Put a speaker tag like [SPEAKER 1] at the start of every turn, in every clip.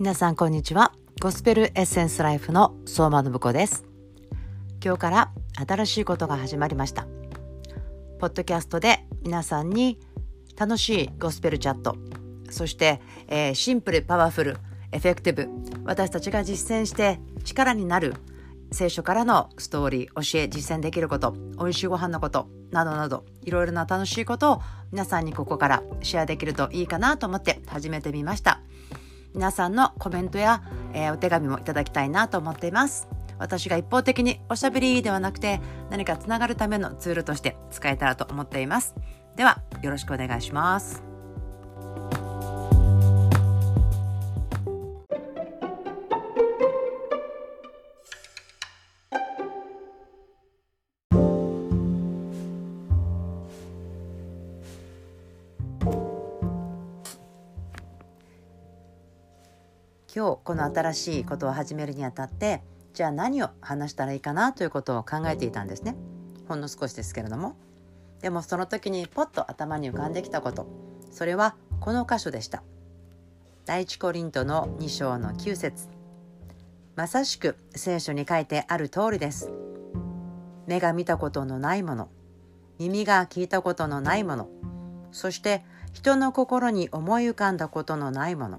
[SPEAKER 1] 皆さんこんにちは。 Gospel Essence Life の相馬信子です。今日から新しいことが始まりました。ポッドキャストで皆さんに楽しい gospel chat そして、えー、 simple powerful effective 私たちが実践して力になる聖書からのストーリー教え実践できること美味しいご飯のことなどなどいろいろな楽しいことを皆さんにここからシェアできるといいかなと思って始めてみました。皆さんのコメントや、えー、お手紙もいただきたいなと思っています。私が一方的におしゃべりではなくて何かつながるためのツールとして使えたらと思っています。ではよろしくお願いします。今日この新しいことを始めるにあたってじゃあ何を話したらいいかなということを考えていたんですね。ほんの少しですけれども。でもその時にポッと頭に浮かんできたこと。それはこの箇所でした。第一コリントの2章の9節。まさしく聖書に書いてある通りです。目が見たことのないもの。耳が聞いたことのないもの。そして人の心に思い浮かんだことのないもの。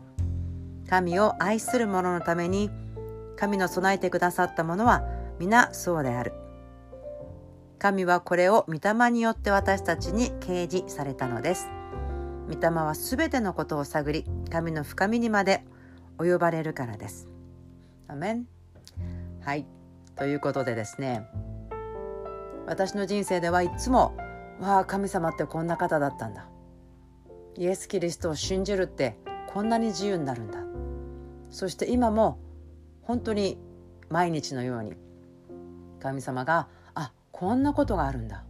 [SPEAKER 1] 神を愛する者のために神の備えてくださったものは皆そうである。神はこれを御霊によって私たちに掲示されたのです。御霊はすべてのことを探り神の深みにまで及ばれるからです。アメン。はい。ということでですね私の人生ではいつもわあ神様ってこんな方だったんだ。イエス・キリストを信じるってこんなに自由になるんだ。そして今も本当に毎日のように神様があこんなことがあるんだ。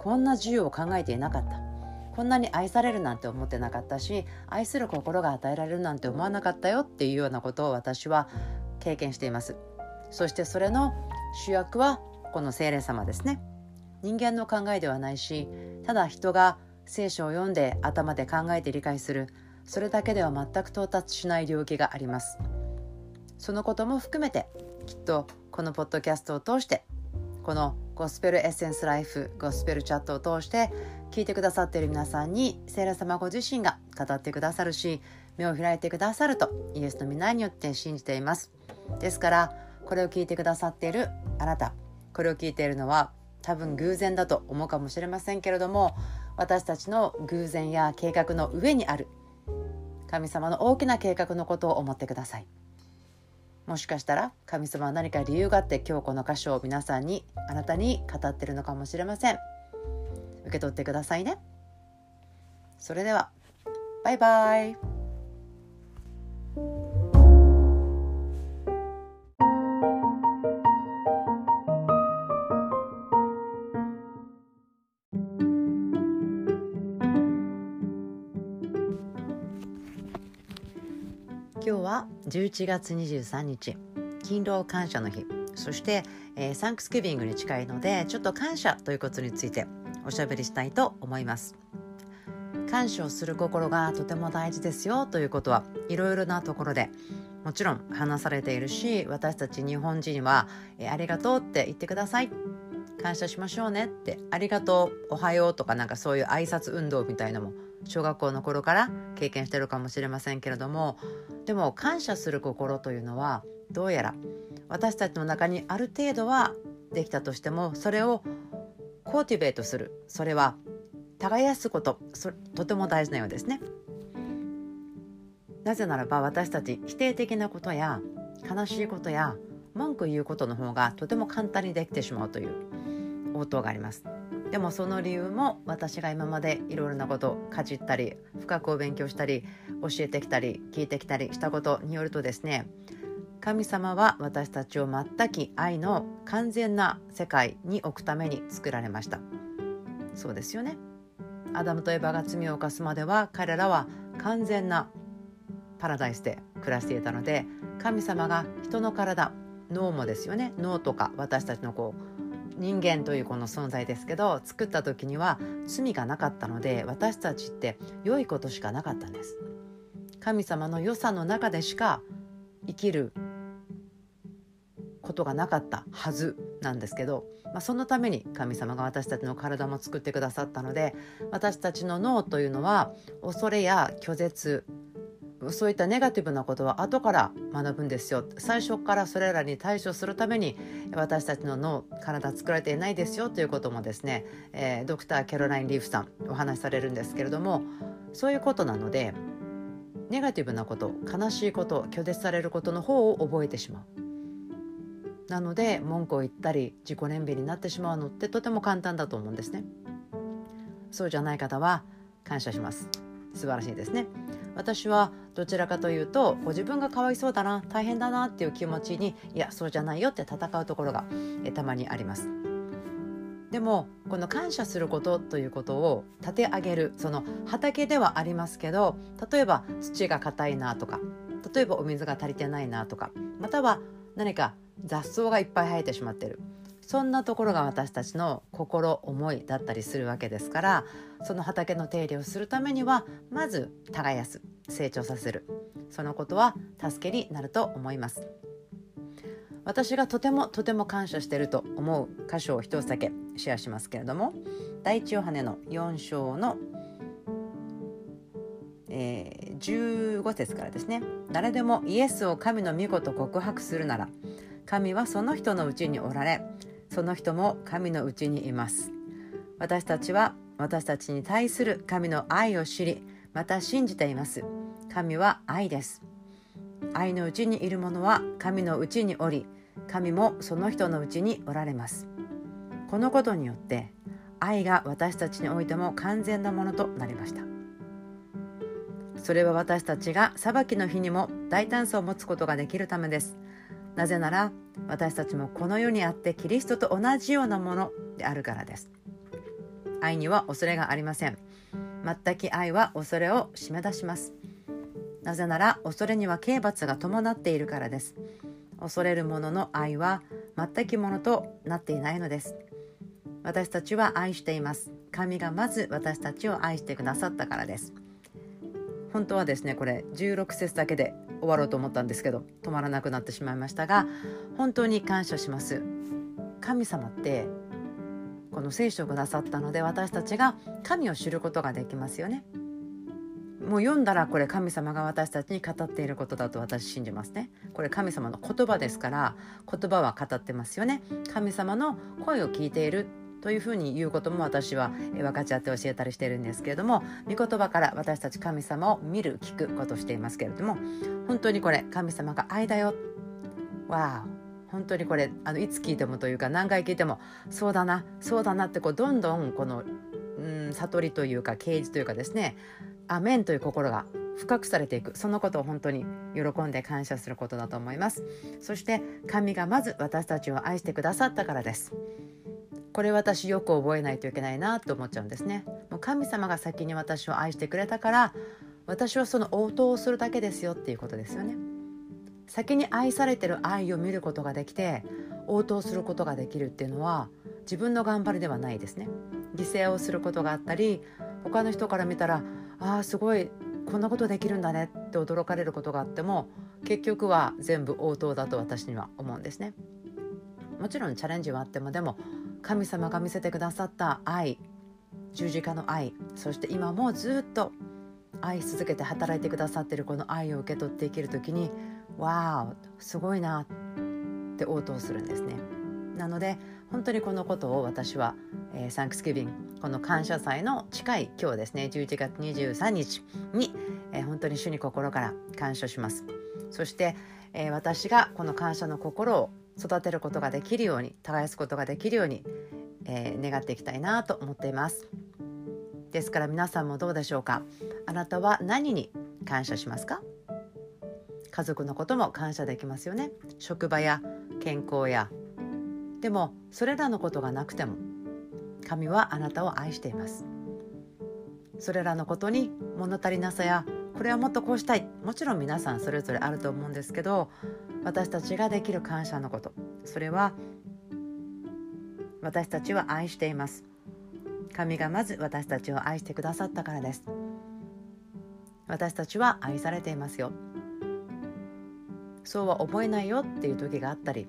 [SPEAKER 1] こんな自由を考えていなかった。こんなに愛されるなんて思ってなかったし愛する心が与えられるなんて思わなかったよっていうようなことを私は経験しています。そしてそれの主役はこの精霊様ですね。人間の考えではないしただ人が聖書を読んで頭で考えて理解する。それだけでは全く到達しない領域があります。そのことも含めてきっとこのポッドキャストを通してこのゴスペルエッセンスライフゴスペルチャットを通して聞いてくださっている皆さんに聖霊様ご自身が語ってくださるし目を開いてくださるとイエスの皆によって信じています。ですからこれを聞いてくださっているあなたこれを聞いているのは多分偶然だと思うかもしれませんけれども私たちの偶然や計画の上にある神様の大きな計画のことを思ってください。もしかしたら神様は何か理由があって今日この箇所を皆さんにあなたに語ってるのかもしれません。受け取ってくださいね。それではバイバイ。今日は11月23日勤労感謝の日。そして、えー、サンクスギビングに近いのでちょっと感謝ということについておしゃべりしたいと思います。感謝をする心がとても大事ですよということはいろいろなところでもちろん話されているし私たち日本人は、えー、ありがとうって言ってください。感謝しましょうねってありがとうおはようとかなんかそういう挨拶運動みたいのも小学校の頃から経験してるかもしれませんけれどもでも感謝する心というのはどうやら私たちの中にある程度はできたとしてもそれをコーティベートするそれは耕すことそとても大事なようですね。なぜならば私たち否定的なことや悲しいことや文句言うことの方がとても簡単にできてしまうという応答があります。でもその理由も私が今までいろいろなことをかじったり深くお勉強したり教えてきたり聞いてきたりしたことによるとですね神様は私たちを全く愛の完全な世界に置くために作られました。そうですよね。アダムとエバが罪を犯すまでは彼らは完全なパラダイスで暮らしていたので神様が人の体脳もですよね。脳とか私たちのこう人間というこの存在ですけど作った時には罪がなかったので私たちって良いことしかなかったんです。神様の良さの中でしか生きることがなかったはずなんですけど、まあ、そのために神様が私たちの体も作ってくださったので私たちの脳というのは恐れや拒絶そういったネガティブなことは後から学ぶんですよ。最初からそれらに対処するために私たちの脳体作られていないですよということもですね、えー、ドクター・キャロライン・リーフさんお話しされるんですけれどもそういうことなのでネガティブなこと悲しいこと拒絶されることの方を覚えてしまう。なので文句を言ったり自己憐憫になってしまうのってとても簡単だと思うんですね。そうじゃない方は感謝します。素晴らしいですね。私はどちらかというとご自分がかわいそうだな大変だなっていう気持ちにいやそうじゃないよって戦うところがえたまにあります。でもこの感謝することということを立て上げるその畑ではありますけど例えば土が硬いなとか例えばお水が足りてないなとかまたは何か雑草がいっぱい生えてしまってる。そんなところが私たちの心思いだったりするわけですからその畑の手入れをするためにはまず耕す成長させる。そのことは助けになると思います。私がとてもとても感謝していると思う箇所を一つだけシェアしますけれども第一ヨハネの4章の、えー、15節からですね。誰でもイエスを神の御子と告白するなら神はその人のうちにおられその人も神のうちにいます。私たちは私たちに対する神の愛を知りまた信じています。神は愛です。愛のうちにいる者は神のうちにおり神もその人のうちにおられます。このことによって愛が私たちにおいても完全なものとなりました。それは私たちが裁きの日にも大胆さを持つことができるためです。なぜなら私たちもこの世にあってキリストと同じようなものであるからです。愛には恐れがありません。全く愛は恐れを締め出します。なぜなら恐れには刑罰が伴っているからです。恐れる者の愛は全くものとなっていないのです。私たちは愛しています。神がまず私たちを愛してくださったからです。本当はですねこれ16節だけで終わろうと思ったんですけど止まらなくなってしまいましたが本当に感謝します。神様ってこの聖書をくださったので私たちが神を知ることができますよね。もう読んだらこれ神様が私たちに語っていることだと私信じますね。これ神様の言葉ですから言葉は語ってますよね。神様の声を聞いているというふうに言うことも私は分かち合って教えたりしてるんですけれども御言葉から私たち神様を見る聞くことしていますけれども本当にこれ神様が愛だよわあ本当にこれあのいつ聞いてもというか何回聞いてもそうだなそうだなってこうどんどんこの、うん、悟りというか啓示というかですねアメンという心が深くされていく。そのことを本当に喜んで感謝することだと思います。そして神がまず私たちを愛してくださったからです。これ私よく覚えないといけないなと思っちゃうんですね。もう神様が先に私を愛してくれたから私はその応答をするだけですよっていうことですよね。先に愛されてる愛を見ることができて応答することができるっていうのは自分の頑張りではないですね。犠牲をすることがあったり他の人から見たらああすごいこんなことできるんだねって驚かれることがあっても結局は全部応答だと私には思うんですね。もちろんチャレンジはあってもでも神様が見せてくださった愛十字架の愛そして今もずっと愛し続けて働いてくださっているこの愛を受け取っていける時に「わーすごいな」って応答するんですね。なので本当にこのことを私は、えー、サンクスギビングこの感謝祭の近い今日ですね11月23日に、えー、本当に主に心から感謝します。そして、えー、私がこの感謝の心を育てることができるように耕すことができるように、えー、願っていきたいなと思っています。ですから皆さんもどうでしょうか？あなたは何に感謝しますか？家族のことも感謝できますよね。職場や健康や。でもそれらのことがなくても神はあなたを愛しています。それらのことに物足りなさやこれはもっとこうしたい。もちろん皆さんそれぞれあると思うんですけど私たちができる感謝のこと。それは私たちは愛しています。神がまず私たちを愛してくださったからです。私たちは愛されていますよ。そうは思えないよっていう時があったり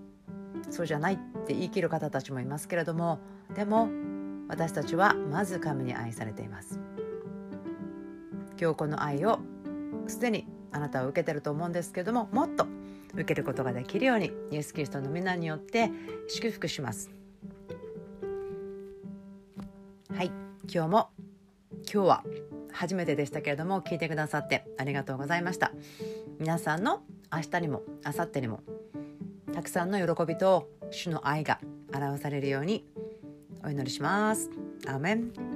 [SPEAKER 1] そうじゃないって言い切る方たちもいますけれどもでも私たちはまず神に愛されています。今日この愛をすでにあなたは受けてると思うんですけれどももっと受けることができるようにイエス・キリストの皆によって祝福します。はい。今日も今日は初めてでしたけれども聞いてくださってありがとうございました。皆さんの明日にも明後日にもたくさんの喜びと主の愛が表されるようにお祈りします。アーメン。